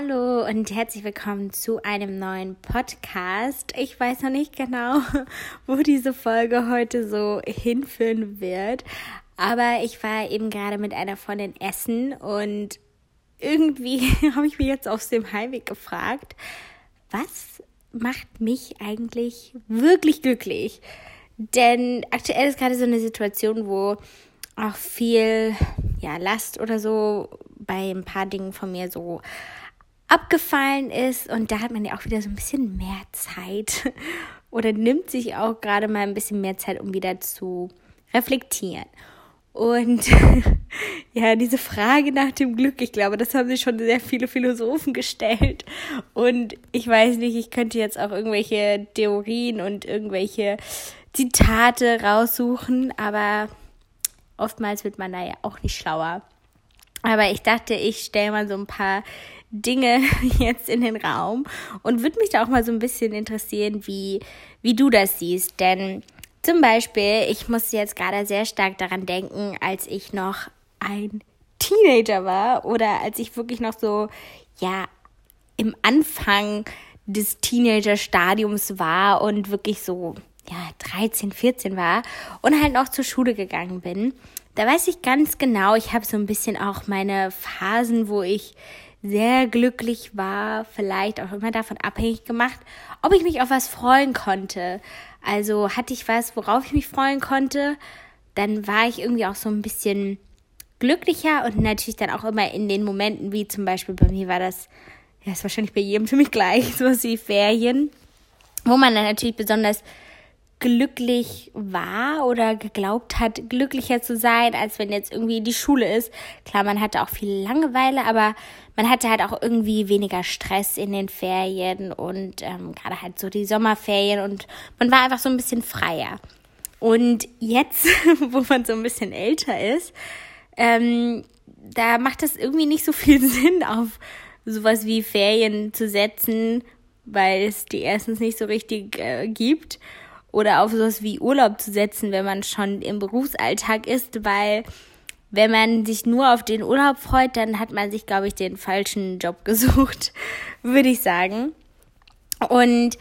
Hallo und herzlich willkommen zu einem neuen Podcast. Ich weiß noch nicht genau, wo diese Folge heute so hinführen wird, aber ich war eben gerade mit einer Freundin essen und irgendwie habe ich mich jetzt auf dem Heimweg gefragt, was macht mich eigentlich wirklich glücklich? Denn aktuell ist gerade so eine Situation, wo auch viel ja, Last oder so bei ein paar Dingen von mir so abgefallen ist. Und da hat man ja auch wieder so ein bisschen mehr Zeit oder nimmt sich auch gerade mal ein bisschen mehr Zeit, um wieder zu reflektieren. Und ja, diese Frage nach dem Glück, ich glaube, das haben sich schon sehr viele Philosophen gestellt. Und ich weiß nicht, ich könnte jetzt auch irgendwelche Theorien und irgendwelche Zitate raussuchen, aber oftmals wird man da ja auch nicht schlauer. Aber ich dachte, ich stelle mal so ein paar Dinge jetzt in den Raum und würde mich da auch mal so ein bisschen interessieren, wie, wie du das siehst. Denn zum Beispiel, ich musste jetzt gerade sehr stark daran denken, als ich noch ein Teenager war oder als ich wirklich noch so, ja, im Anfang des Teenager-Stadiums war und wirklich so, ja, 13, 14 war und halt noch zur Schule gegangen bin. Da weiß ich ganz genau, ich habe so ein bisschen auch meine Phasen, wo ich sehr glücklich war, vielleicht auch immer davon abhängig gemacht, ob ich mich auf was freuen konnte. Also hatte ich was, worauf ich mich freuen konnte, dann war ich irgendwie auch so ein bisschen glücklicher und natürlich dann auch immer in den Momenten, wie zum Beispiel bei mir war das, ja, ist wahrscheinlich bei jedem für mich gleich, sowas wie Ferien, wo man dann natürlich besonders glücklich war oder geglaubt hat, glücklicher zu sein, als wenn jetzt irgendwie die Schule ist. Klar, man hatte auch viel Langeweile, aber man hatte halt auch irgendwie weniger Stress in den Ferien und ähm, gerade halt so die Sommerferien und man war einfach so ein bisschen freier. Und jetzt, wo man so ein bisschen älter ist, ähm, da macht es irgendwie nicht so viel Sinn, auf sowas wie Ferien zu setzen, weil es die erstens nicht so richtig äh, gibt oder auf sowas wie Urlaub zu setzen, wenn man schon im Berufsalltag ist, weil wenn man sich nur auf den Urlaub freut, dann hat man sich, glaube ich, den falschen Job gesucht, würde ich sagen. Und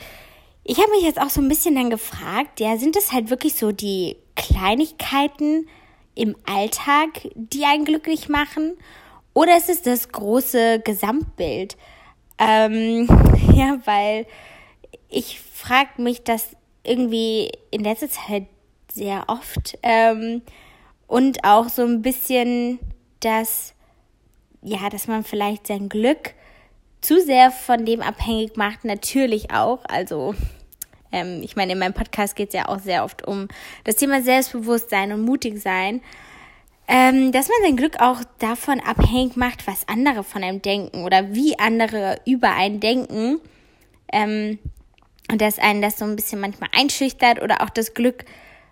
ich habe mich jetzt auch so ein bisschen dann gefragt, ja, sind es halt wirklich so die Kleinigkeiten im Alltag, die einen glücklich machen? Oder ist es das große Gesamtbild? Ähm, ja, weil ich frage mich das irgendwie in letzter Zeit sehr oft. Ähm, und auch so ein bisschen, dass, ja, dass man vielleicht sein Glück zu sehr von dem abhängig macht, natürlich auch. Also, ähm, ich meine, in meinem Podcast geht es ja auch sehr oft um das Thema Selbstbewusstsein und mutig sein. Ähm, dass man sein Glück auch davon abhängig macht, was andere von einem denken oder wie andere über einen denken. Ähm, und dass einen das so ein bisschen manchmal einschüchtert oder auch das Glück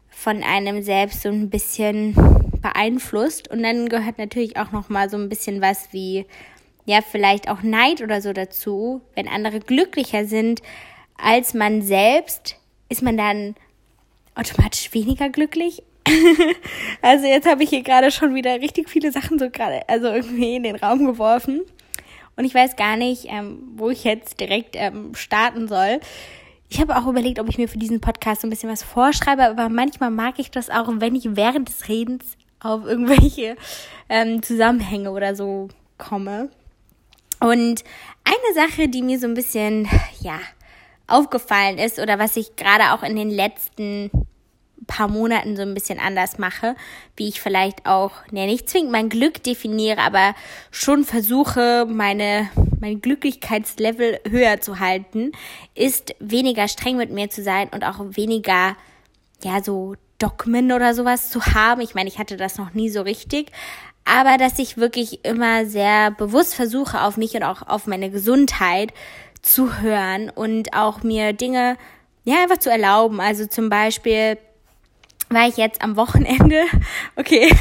von einem selbst so ein bisschen beeinflusst. Und dann gehört natürlich auch noch mal so ein bisschen was wie ja vielleicht auch Neid oder so dazu. Wenn andere glücklicher sind als man selbst, ist man dann automatisch weniger glücklich. also jetzt habe ich hier gerade schon wieder richtig viele Sachen so gerade, also irgendwie in den Raum geworfen. Und ich weiß gar nicht, ähm, wo ich jetzt direkt ähm, starten soll. Ich habe auch überlegt, ob ich mir für diesen Podcast so ein bisschen was vorschreibe, aber manchmal mag ich das auch, wenn ich während des Redens auf irgendwelche ähm, Zusammenhänge oder so komme. Und eine Sache, die mir so ein bisschen, ja, aufgefallen ist oder was ich gerade auch in den letzten paar Monaten so ein bisschen anders mache, wie ich vielleicht auch, ne, nicht zwingend mein Glück definiere, aber schon versuche, meine, mein Glücklichkeitslevel höher zu halten, ist weniger streng mit mir zu sein und auch weniger, ja, so Dogmen oder sowas zu haben. Ich meine, ich hatte das noch nie so richtig, aber dass ich wirklich immer sehr bewusst versuche, auf mich und auch auf meine Gesundheit zu hören und auch mir Dinge ja einfach zu erlauben. Also zum Beispiel war ich jetzt am Wochenende, okay,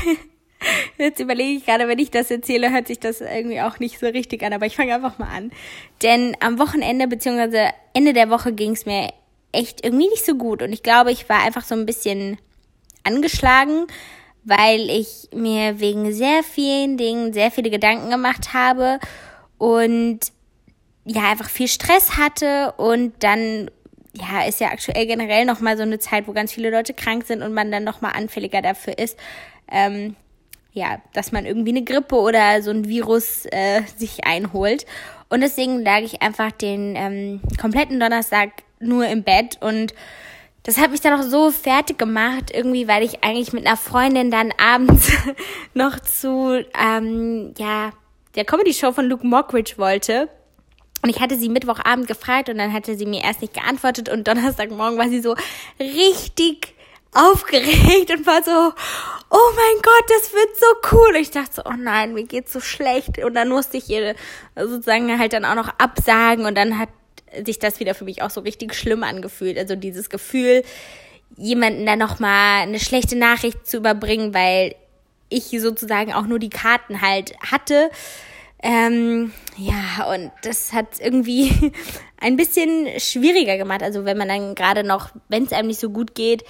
jetzt überlege ich gerade, wenn ich das erzähle, hört sich das irgendwie auch nicht so richtig an, aber ich fange einfach mal an. Denn am Wochenende beziehungsweise Ende der Woche ging es mir echt irgendwie nicht so gut. Und ich glaube, ich war einfach so ein bisschen angeschlagen, weil ich mir wegen sehr vielen Dingen sehr viele Gedanken gemacht habe und ja einfach viel Stress hatte und dann ja ist ja aktuell generell noch mal so eine Zeit, wo ganz viele Leute krank sind und man dann noch mal anfälliger dafür ist. Ähm, ja, dass man irgendwie eine Grippe oder so ein Virus äh, sich einholt. Und deswegen lag ich einfach den ähm, kompletten Donnerstag nur im Bett und das hat mich dann auch so fertig gemacht, irgendwie, weil ich eigentlich mit einer Freundin dann abends noch zu, ähm, ja, der Comedy-Show von Luke Mockridge wollte. Und ich hatte sie Mittwochabend gefragt und dann hatte sie mir erst nicht geantwortet und Donnerstagmorgen war sie so richtig aufgeregt und war so, oh mein Gott, das wird so cool. Und ich dachte so, oh nein, mir geht's so schlecht. Und dann musste ich ihr sozusagen halt dann auch noch absagen und dann hat sich das wieder für mich auch so richtig schlimm angefühlt. Also dieses Gefühl, jemanden dann nochmal eine schlechte Nachricht zu überbringen, weil ich sozusagen auch nur die Karten halt hatte. Ähm, ja, und das hat irgendwie ein bisschen schwieriger gemacht. Also wenn man dann gerade noch, wenn es einem nicht so gut geht,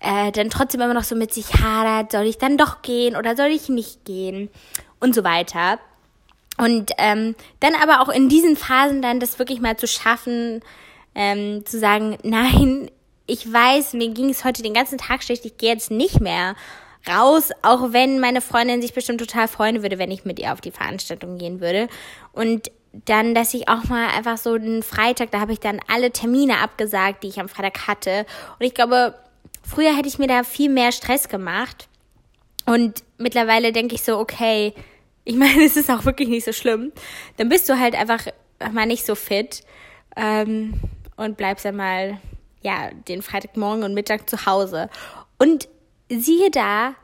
äh, dann trotzdem immer noch so mit sich hadert, soll ich dann doch gehen oder soll ich nicht gehen und so weiter. Und ähm, dann aber auch in diesen Phasen dann das wirklich mal zu schaffen, ähm, zu sagen, nein, ich weiß, mir ging es heute den ganzen Tag schlecht, ich gehe jetzt nicht mehr raus, auch wenn meine Freundin sich bestimmt total freuen würde, wenn ich mit ihr auf die Veranstaltung gehen würde. Und dann, dass ich auch mal einfach so einen Freitag, da habe ich dann alle Termine abgesagt, die ich am Freitag hatte. Und ich glaube, früher hätte ich mir da viel mehr Stress gemacht. Und mittlerweile denke ich so, okay, ich meine, es ist auch wirklich nicht so schlimm. Dann bist du halt einfach mal nicht so fit ähm, und bleibst dann mal, ja, den Freitagmorgen und Mittag zu Hause. Und siehe da,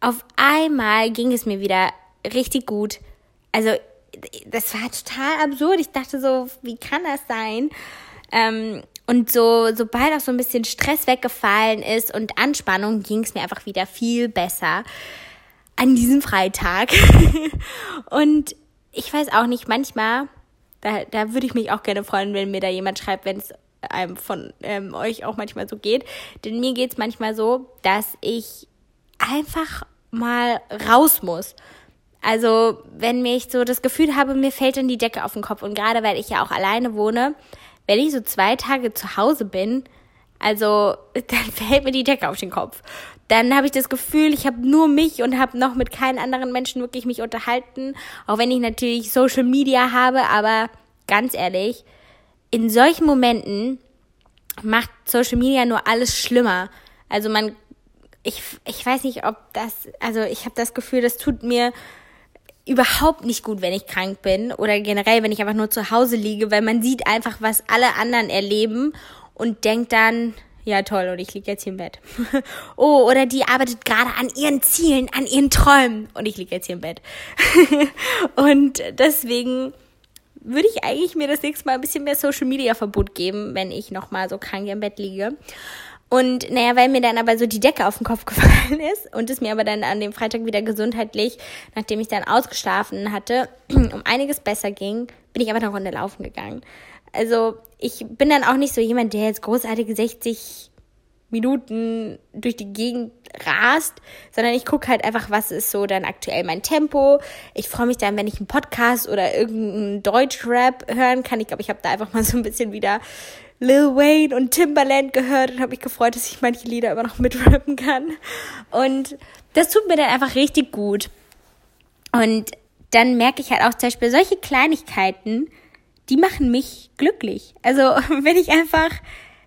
auf einmal ging es mir wieder richtig gut. Also, das war total absurd. Ich dachte so, wie kann das sein? Ähm, und so, sobald auch so ein bisschen Stress weggefallen ist und Anspannung, ging es mir einfach wieder viel besser an diesem Freitag. und ich weiß auch nicht, manchmal, da, da würde ich mich auch gerne freuen, wenn mir da jemand schreibt, wenn es einem von ähm, euch auch manchmal so geht. Denn mir geht es manchmal so, dass ich einfach mal raus muss. Also, wenn ich so das Gefühl habe, mir fällt dann die Decke auf den Kopf und gerade weil ich ja auch alleine wohne, wenn ich so zwei Tage zu Hause bin, also dann fällt mir die Decke auf den Kopf. Dann habe ich das Gefühl, ich habe nur mich und habe noch mit keinen anderen Menschen wirklich mich unterhalten, auch wenn ich natürlich Social Media habe, aber ganz ehrlich, in solchen Momenten macht Social Media nur alles schlimmer. Also man, ich, ich weiß nicht, ob das, also ich habe das Gefühl, das tut mir überhaupt nicht gut, wenn ich krank bin oder generell, wenn ich einfach nur zu Hause liege, weil man sieht einfach, was alle anderen erleben und denkt dann, ja toll, und ich liege jetzt hier im Bett. oh, oder die arbeitet gerade an ihren Zielen, an ihren Träumen und ich liege jetzt hier im Bett. und deswegen würde ich eigentlich mir das nächste Mal ein bisschen mehr Social Media Verbot geben, wenn ich nochmal so krank im Bett liege. Und naja, weil mir dann aber so die Decke auf den Kopf gefallen ist und es mir aber dann an dem Freitag wieder gesundheitlich, nachdem ich dann ausgeschlafen hatte, um einiges besser ging, bin ich einfach eine Runde laufen gegangen. Also ich bin dann auch nicht so jemand, der jetzt großartige 60 Minuten durch die Gegend rast, sondern ich gucke halt einfach, was ist so dann aktuell mein Tempo. Ich freue mich dann, wenn ich einen Podcast oder irgendeinen Deutschrap hören kann. Ich glaube, ich habe da einfach mal so ein bisschen wieder Lil Wayne und Timbaland gehört und habe mich gefreut, dass ich manche Lieder immer noch mitrappen kann. Und das tut mir dann einfach richtig gut. Und dann merke ich halt auch zum Beispiel solche Kleinigkeiten, die machen mich glücklich. Also wenn ich einfach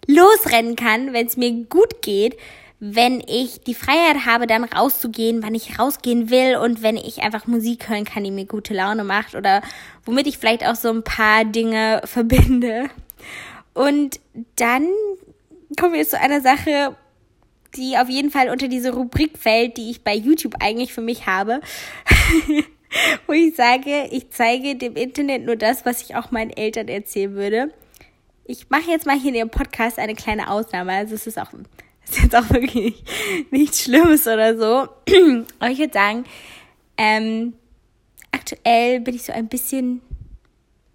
losrennen kann, wenn es mir gut geht, wenn ich die Freiheit habe, dann rauszugehen, wann ich rausgehen will und wenn ich einfach Musik hören kann, die mir gute Laune macht oder womit ich vielleicht auch so ein paar Dinge verbinde. Und dann kommen wir jetzt zu einer Sache, die auf jeden Fall unter diese Rubrik fällt, die ich bei YouTube eigentlich für mich habe. Wo ich sage, ich zeige dem Internet nur das, was ich auch meinen Eltern erzählen würde. Ich mache jetzt mal hier in dem Podcast eine kleine Ausnahme. Also es ist auch, es ist jetzt auch wirklich nichts Schlimmes oder so. Aber ich würde sagen, ähm, aktuell bin ich so ein bisschen,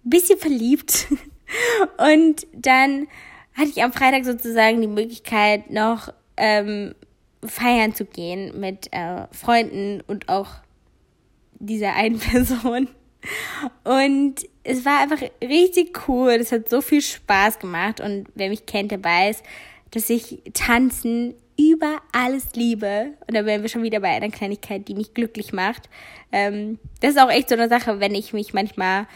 bisschen verliebt und dann hatte ich am Freitag sozusagen die Möglichkeit, noch ähm, feiern zu gehen mit äh, Freunden und auch dieser einen Person. Und es war einfach richtig cool. Es hat so viel Spaß gemacht. Und wer mich kennt, der weiß, dass ich Tanzen über alles liebe. Und da wären wir schon wieder bei einer Kleinigkeit, die mich glücklich macht. Ähm, das ist auch echt so eine Sache, wenn ich mich manchmal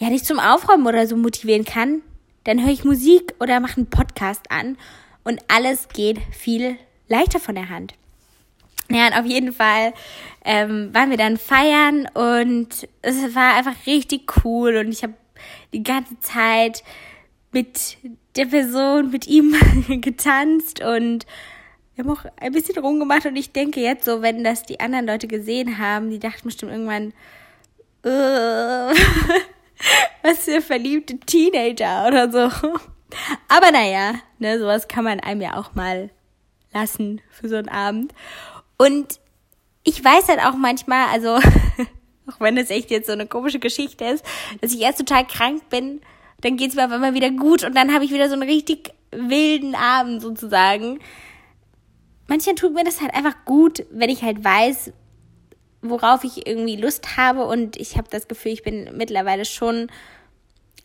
ja nicht zum Aufräumen oder so motivieren kann, dann höre ich Musik oder mache einen Podcast an und alles geht viel leichter von der Hand. Ja, und auf jeden Fall ähm, waren wir dann feiern und es war einfach richtig cool und ich habe die ganze Zeit mit der Person, mit ihm getanzt und wir haben auch ein bisschen rumgemacht und ich denke jetzt so, wenn das die anderen Leute gesehen haben, die dachten bestimmt irgendwann, was für verliebte Teenager oder so. Aber naja, ne, sowas kann man einem ja auch mal lassen für so einen Abend. Und ich weiß halt auch manchmal, also, auch wenn es echt jetzt so eine komische Geschichte ist, dass ich erst total krank bin, dann geht's mir auf einmal wieder gut und dann habe ich wieder so einen richtig wilden Abend sozusagen. Manchmal tut mir das halt einfach gut, wenn ich halt weiß, worauf ich irgendwie Lust habe und ich habe das Gefühl, ich bin mittlerweile schon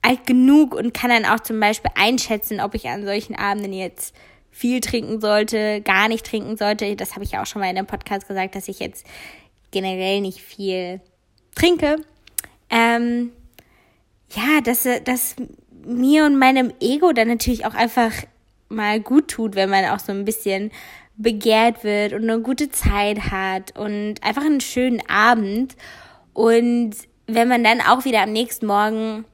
alt genug und kann dann auch zum Beispiel einschätzen, ob ich an solchen Abenden jetzt viel trinken sollte, gar nicht trinken sollte. Das habe ich ja auch schon mal in dem Podcast gesagt, dass ich jetzt generell nicht viel trinke. Ähm, ja, dass das mir und meinem Ego dann natürlich auch einfach mal gut tut, wenn man auch so ein bisschen begehrt wird und eine gute Zeit hat und einfach einen schönen Abend. Und wenn man dann auch wieder am nächsten Morgen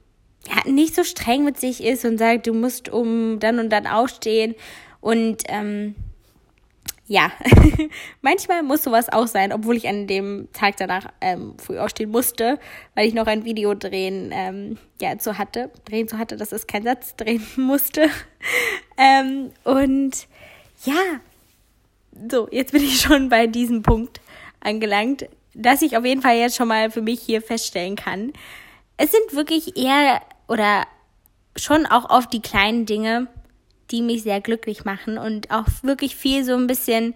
ja, nicht so streng mit sich ist und sagt, du musst um dann und dann aufstehen. Und ähm, ja, manchmal muss sowas auch sein, obwohl ich an dem Tag danach ähm, früh aufstehen musste, weil ich noch ein Video drehen ähm, ja, zu hatte. Drehen zu hatte, das ist kein Satz, drehen musste. ähm, und ja, so, jetzt bin ich schon bei diesem Punkt angelangt, dass ich auf jeden Fall jetzt schon mal für mich hier feststellen kann. Es sind wirklich eher oder schon auch oft die kleinen Dinge, die mich sehr glücklich machen und auch wirklich viel so ein bisschen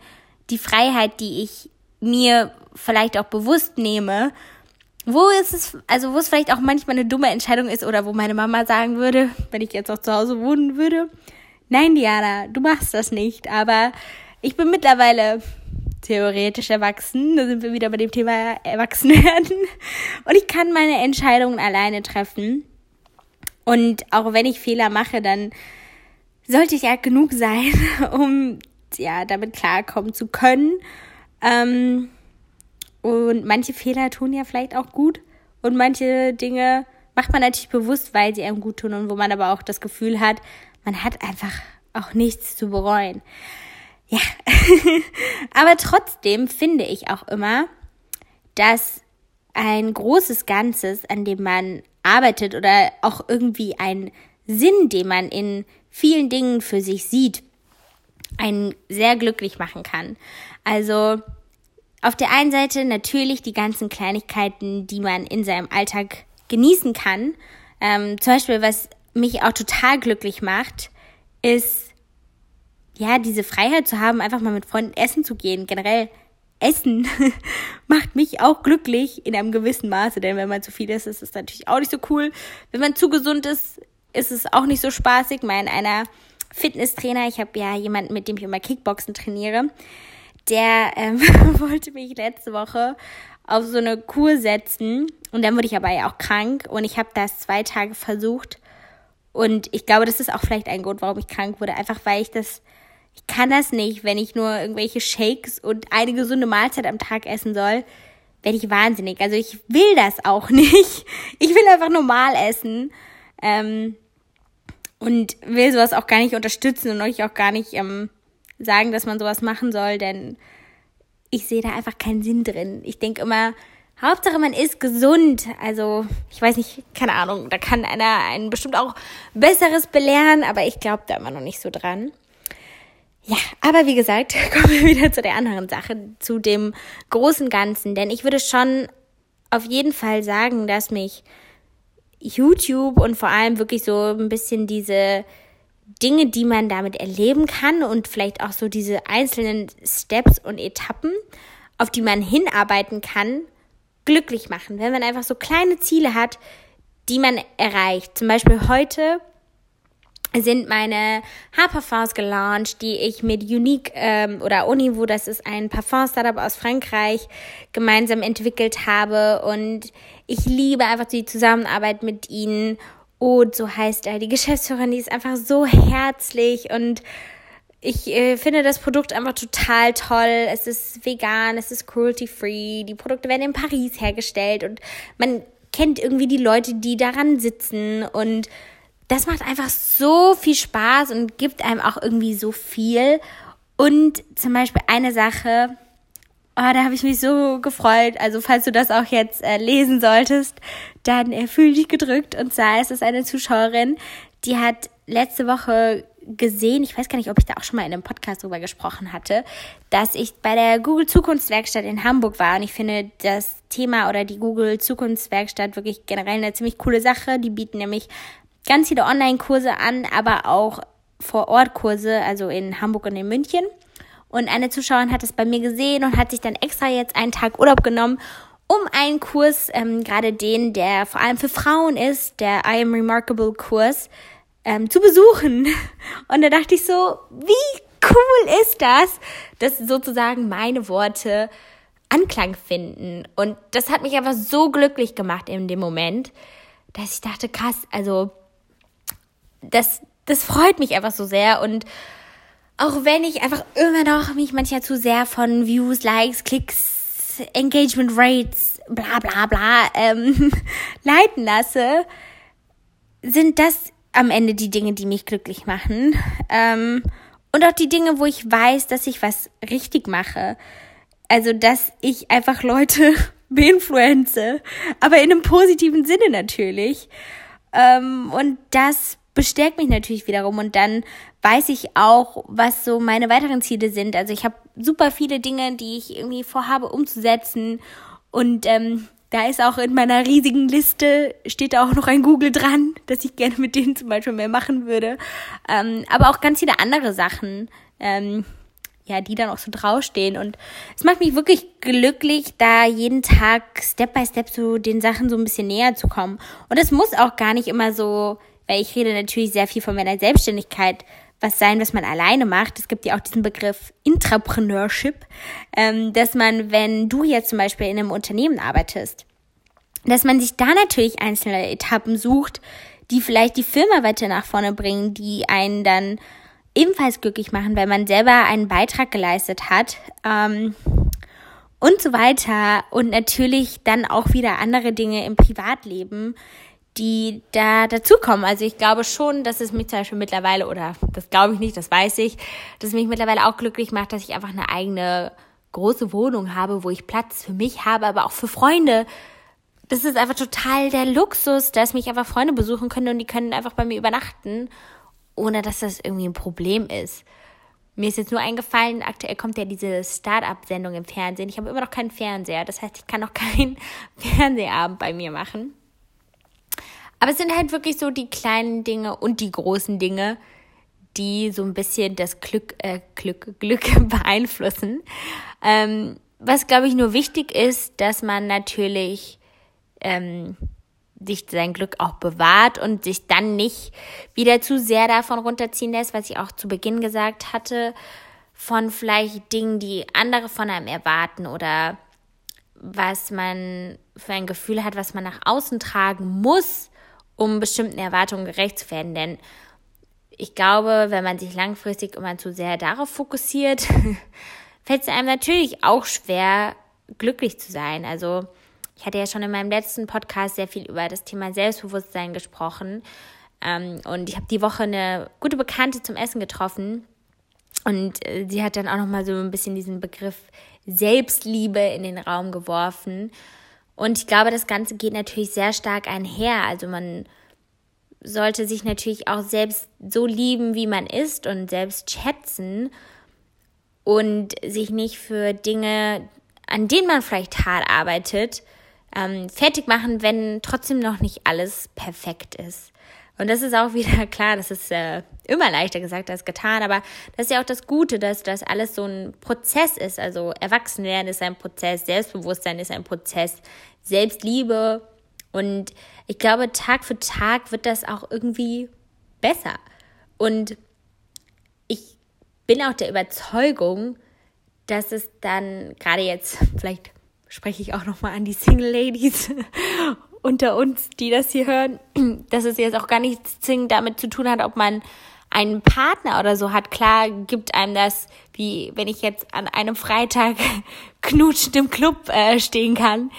die Freiheit, die ich mir vielleicht auch bewusst nehme, wo ist es, also wo es vielleicht auch manchmal eine dumme Entscheidung ist oder wo meine Mama sagen würde, wenn ich jetzt auch zu Hause wohnen würde, nein, Diana, du machst das nicht, aber ich bin mittlerweile theoretisch erwachsen. Da sind wir wieder bei dem Thema Erwachsenwerden. Und ich kann meine Entscheidungen alleine treffen. Und auch wenn ich Fehler mache, dann sollte ich ja genug sein, um ja damit klarkommen zu können. Ähm, und manche Fehler tun ja vielleicht auch gut. Und manche Dinge macht man natürlich bewusst, weil sie einem gut tun und wo man aber auch das Gefühl hat, man hat einfach auch nichts zu bereuen. Ja, aber trotzdem finde ich auch immer, dass ein großes Ganzes, an dem man arbeitet oder auch irgendwie ein Sinn, den man in vielen Dingen für sich sieht, einen sehr glücklich machen kann. Also auf der einen Seite natürlich die ganzen Kleinigkeiten, die man in seinem Alltag genießen kann. Ähm, zum Beispiel, was mich auch total glücklich macht, ist ja, diese Freiheit zu haben, einfach mal mit Freunden essen zu gehen, generell Essen macht mich auch glücklich in einem gewissen Maße, denn wenn man zu viel isst, ist es natürlich auch nicht so cool. Wenn man zu gesund ist, ist es auch nicht so spaßig. Mein einer Fitnesstrainer, ich habe ja jemanden, mit dem ich immer Kickboxen trainiere, der ähm, wollte mich letzte Woche auf so eine Kur setzen und dann wurde ich aber ja auch krank und ich habe das zwei Tage versucht und ich glaube, das ist auch vielleicht ein Grund, warum ich krank wurde, einfach weil ich das ich kann das nicht, wenn ich nur irgendwelche Shakes und eine gesunde Mahlzeit am Tag essen soll, werde ich wahnsinnig. Also ich will das auch nicht. Ich will einfach normal essen. Ähm, und will sowas auch gar nicht unterstützen und euch auch gar nicht ähm, sagen, dass man sowas machen soll, denn ich sehe da einfach keinen Sinn drin. Ich denke immer, Hauptsache man ist gesund. Also, ich weiß nicht, keine Ahnung, da kann einer einen bestimmt auch Besseres belehren, aber ich glaube da immer noch nicht so dran. Ja, aber wie gesagt, kommen wir wieder zu der anderen Sache, zu dem großen Ganzen. Denn ich würde schon auf jeden Fall sagen, dass mich YouTube und vor allem wirklich so ein bisschen diese Dinge, die man damit erleben kann und vielleicht auch so diese einzelnen Steps und Etappen, auf die man hinarbeiten kann, glücklich machen. Wenn man einfach so kleine Ziele hat, die man erreicht. Zum Beispiel heute sind meine Haarparfums gelauncht, die ich mit Unique ähm, oder Univo, das ist ein Parfum-Startup aus Frankreich, gemeinsam entwickelt habe. Und ich liebe einfach die Zusammenarbeit mit ihnen. Und so heißt er, die Geschäftsführerin, die ist einfach so herzlich und ich äh, finde das Produkt einfach total toll. Es ist vegan, es ist cruelty-free. Die Produkte werden in Paris hergestellt und man kennt irgendwie die Leute, die daran sitzen und das macht einfach so viel Spaß und gibt einem auch irgendwie so viel. Und zum Beispiel eine Sache, oh, da habe ich mich so gefreut. Also falls du das auch jetzt äh, lesen solltest, dann äh, fühl dich gedrückt. Und zwar ist es eine Zuschauerin, die hat letzte Woche gesehen, ich weiß gar nicht, ob ich da auch schon mal in einem Podcast drüber gesprochen hatte, dass ich bei der Google Zukunftswerkstatt in Hamburg war und ich finde das Thema oder die Google Zukunftswerkstatt wirklich generell eine ziemlich coole Sache. Die bieten nämlich ganz viele Online-Kurse an, aber auch Vor-Ort-Kurse, also in Hamburg und in München. Und eine Zuschauerin hat es bei mir gesehen und hat sich dann extra jetzt einen Tag Urlaub genommen, um einen Kurs, ähm, gerade den, der vor allem für Frauen ist, der I Am Remarkable Kurs, ähm, zu besuchen. Und da dachte ich so, wie cool ist das, dass sozusagen meine Worte Anklang finden. Und das hat mich einfach so glücklich gemacht in dem Moment, dass ich dachte, krass, also das, das freut mich einfach so sehr und auch wenn ich einfach immer noch mich manchmal zu sehr von Views, Likes, Klicks, Engagement Rates, bla bla bla ähm, leiten lasse, sind das am Ende die Dinge, die mich glücklich machen. Ähm, und auch die Dinge, wo ich weiß, dass ich was richtig mache. Also, dass ich einfach Leute beinfluenze, aber in einem positiven Sinne natürlich. Ähm, und das bestärkt mich natürlich wiederum und dann weiß ich auch, was so meine weiteren Ziele sind. Also ich habe super viele Dinge, die ich irgendwie vorhabe umzusetzen und ähm, da ist auch in meiner riesigen Liste, steht da auch noch ein Google dran, dass ich gerne mit denen zum Beispiel mehr machen würde. Ähm, aber auch ganz viele andere Sachen, ähm, ja, die dann auch so draufstehen. Und es macht mich wirklich glücklich, da jeden Tag Step by Step so den Sachen so ein bisschen näher zu kommen. Und es muss auch gar nicht immer so weil ich rede natürlich sehr viel von meiner Selbstständigkeit, was sein, was man alleine macht. Es gibt ja auch diesen Begriff Intrapreneurship, ähm, dass man, wenn du jetzt zum Beispiel in einem Unternehmen arbeitest, dass man sich da natürlich einzelne Etappen sucht, die vielleicht die Firma weiter nach vorne bringen, die einen dann ebenfalls glücklich machen, weil man selber einen Beitrag geleistet hat. Ähm, und so weiter. Und natürlich dann auch wieder andere Dinge im Privatleben, die da dazukommen. Also ich glaube schon, dass es mich zum Beispiel mittlerweile, oder das glaube ich nicht, das weiß ich, dass es mich mittlerweile auch glücklich macht, dass ich einfach eine eigene große Wohnung habe, wo ich Platz für mich habe, aber auch für Freunde. Das ist einfach total der Luxus, dass mich einfach Freunde besuchen können und die können einfach bei mir übernachten, ohne dass das irgendwie ein Problem ist. Mir ist jetzt nur eingefallen, aktuell kommt ja diese Start-up-Sendung im Fernsehen. Ich habe immer noch keinen Fernseher, das heißt, ich kann noch keinen Fernsehabend bei mir machen. Aber es sind halt wirklich so die kleinen Dinge und die großen Dinge, die so ein bisschen das Glück, äh, Glück, Glück beeinflussen. Ähm, was, glaube ich, nur wichtig ist, dass man natürlich ähm, sich sein Glück auch bewahrt und sich dann nicht wieder zu sehr davon runterziehen lässt, was ich auch zu Beginn gesagt hatte, von vielleicht Dingen, die andere von einem erwarten oder was man für ein Gefühl hat, was man nach außen tragen muss, um bestimmten Erwartungen gerecht zu werden. Denn ich glaube, wenn man sich langfristig immer zu sehr darauf fokussiert, fällt es einem natürlich auch schwer, glücklich zu sein. Also ich hatte ja schon in meinem letzten Podcast sehr viel über das Thema Selbstbewusstsein gesprochen. Ähm, und ich habe die Woche eine gute Bekannte zum Essen getroffen. Und äh, sie hat dann auch nochmal so ein bisschen diesen Begriff Selbstliebe in den Raum geworfen. Und ich glaube, das Ganze geht natürlich sehr stark einher. Also man sollte sich natürlich auch selbst so lieben, wie man ist und selbst schätzen und sich nicht für Dinge, an denen man vielleicht hart arbeitet, ähm, fertig machen, wenn trotzdem noch nicht alles perfekt ist. Und das ist auch wieder klar, das ist äh, immer leichter gesagt als getan, aber das ist ja auch das Gute, dass das alles so ein Prozess ist. Also Erwachsenwerden ist ein Prozess, Selbstbewusstsein ist ein Prozess, Selbstliebe Und ich glaube, Tag für Tag wird das auch irgendwie besser. Und ich bin auch der Überzeugung, dass es dann gerade jetzt, vielleicht spreche ich auch noch mal an die Single Ladies unter uns, die das hier hören, dass es jetzt auch gar nichts zwingend damit zu tun hat, ob man einen Partner oder so hat. Klar gibt einem das, wie wenn ich jetzt an einem Freitag knutschend im Club äh, stehen kann,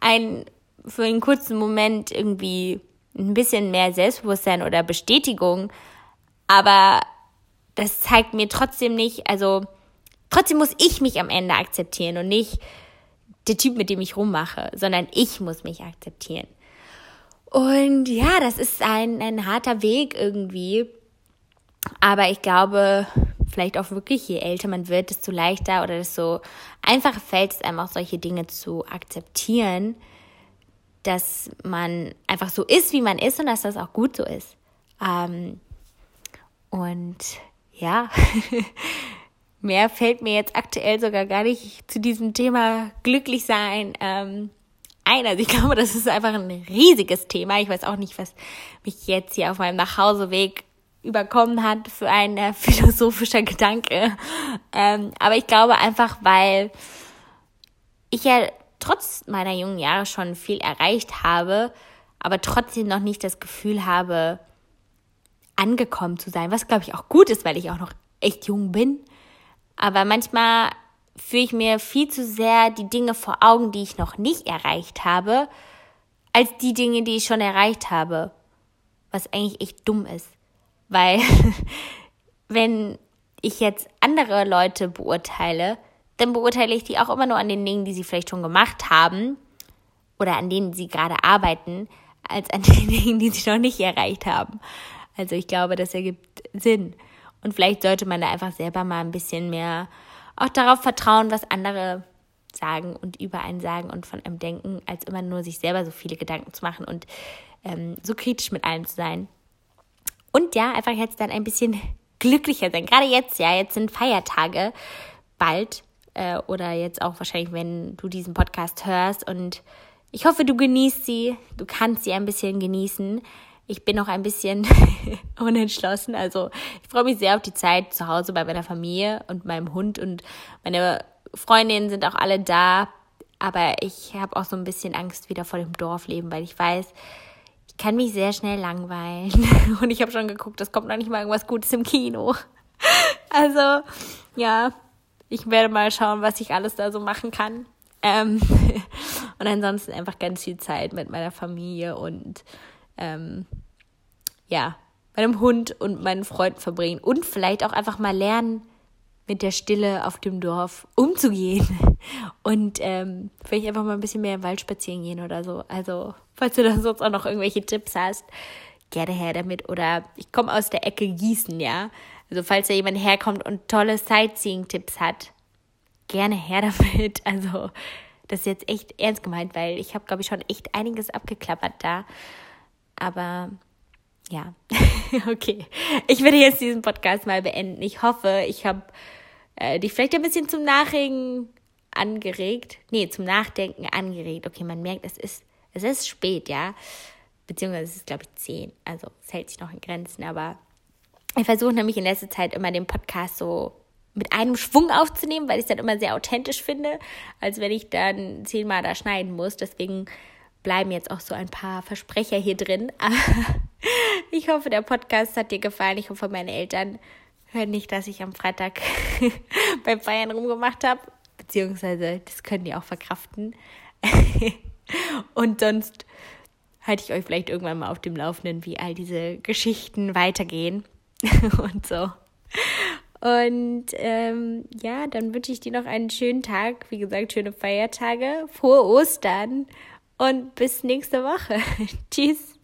ein für einen kurzen Moment irgendwie ein bisschen mehr Selbstbewusstsein oder Bestätigung. Aber das zeigt mir trotzdem nicht, also trotzdem muss ich mich am Ende akzeptieren und nicht der Typ, mit dem ich rummache, sondern ich muss mich akzeptieren. Und ja, das ist ein, ein harter Weg irgendwie. Aber ich glaube, vielleicht auch wirklich, je älter man wird, desto leichter oder desto einfacher fällt es einem auch solche Dinge zu akzeptieren, dass man einfach so ist, wie man ist und dass das auch gut so ist. Ähm, und ja, mehr fällt mir jetzt aktuell sogar gar nicht zu diesem Thema glücklich sein ähm, ein. Also ich glaube, das ist einfach ein riesiges Thema. Ich weiß auch nicht, was mich jetzt hier auf meinem Nachhauseweg überkommen hat für ein äh, philosophischer Gedanke. Ähm, aber ich glaube einfach, weil ich ja trotz meiner jungen Jahre schon viel erreicht habe, aber trotzdem noch nicht das Gefühl habe, angekommen zu sein, was glaube ich auch gut ist, weil ich auch noch echt jung bin. Aber manchmal führe ich mir viel zu sehr die Dinge vor Augen, die ich noch nicht erreicht habe, als die Dinge, die ich schon erreicht habe. Was eigentlich echt dumm ist. Weil wenn ich jetzt andere Leute beurteile, dann beurteile ich die auch immer nur an den Dingen, die sie vielleicht schon gemacht haben oder an denen sie gerade arbeiten, als an den Dingen, die sie noch nicht erreicht haben. Also ich glaube, das ergibt Sinn. Und vielleicht sollte man da einfach selber mal ein bisschen mehr auch darauf vertrauen, was andere sagen und über einen sagen und von einem denken, als immer nur sich selber so viele Gedanken zu machen und ähm, so kritisch mit allem zu sein. Und ja, einfach jetzt dann ein bisschen glücklicher sein. Gerade jetzt, ja, jetzt sind Feiertage bald äh, oder jetzt auch wahrscheinlich, wenn du diesen Podcast hörst. Und ich hoffe, du genießt sie, du kannst sie ein bisschen genießen. Ich bin noch ein bisschen unentschlossen. Also ich freue mich sehr auf die Zeit zu Hause bei meiner Familie und meinem Hund und meine Freundinnen sind auch alle da. Aber ich habe auch so ein bisschen Angst wieder vor dem Dorfleben, weil ich weiß, ich kann mich sehr schnell langweilen. Und ich habe schon geguckt, es kommt noch nicht mal irgendwas Gutes im Kino. Also, ja, ich werde mal schauen, was ich alles da so machen kann. Ähm, und ansonsten einfach ganz viel Zeit mit meiner Familie und ähm, ja, meinem Hund und meinen Freunden verbringen und vielleicht auch einfach mal lernen, mit der Stille auf dem Dorf umzugehen und ähm, vielleicht einfach mal ein bisschen mehr im Wald spazieren gehen oder so. Also, falls du da sonst auch noch irgendwelche Tipps hast, gerne her damit. Oder ich komme aus der Ecke Gießen, ja. Also, falls da jemand herkommt und tolle Sightseeing-Tipps hat, gerne her damit. Also, das ist jetzt echt ernst gemeint, weil ich habe, glaube ich, schon echt einiges abgeklappert da. Aber ja, okay. Ich werde jetzt diesen Podcast mal beenden. Ich hoffe, ich habe äh, dich vielleicht ein bisschen zum Nachregen angeregt. Nee, zum Nachdenken angeregt. Okay, man merkt, es ist, es ist spät, ja. Beziehungsweise es ist, glaube ich, zehn. Also es hält sich noch in Grenzen, aber ich versuche nämlich in letzter Zeit immer den Podcast so mit einem Schwung aufzunehmen, weil ich es dann immer sehr authentisch finde, als wenn ich dann zehnmal da schneiden muss. Deswegen bleiben jetzt auch so ein paar Versprecher hier drin. Aber ich hoffe, der Podcast hat dir gefallen. Ich hoffe, meine Eltern hören nicht, dass ich am Freitag beim Feiern rumgemacht habe. Beziehungsweise, das können die auch verkraften. Und sonst halte ich euch vielleicht irgendwann mal auf dem Laufenden, wie all diese Geschichten weitergehen. Und so. Und ähm, ja, dann wünsche ich dir noch einen schönen Tag. Wie gesagt, schöne Feiertage, frohe Ostern und bis nächste Woche. Tschüss.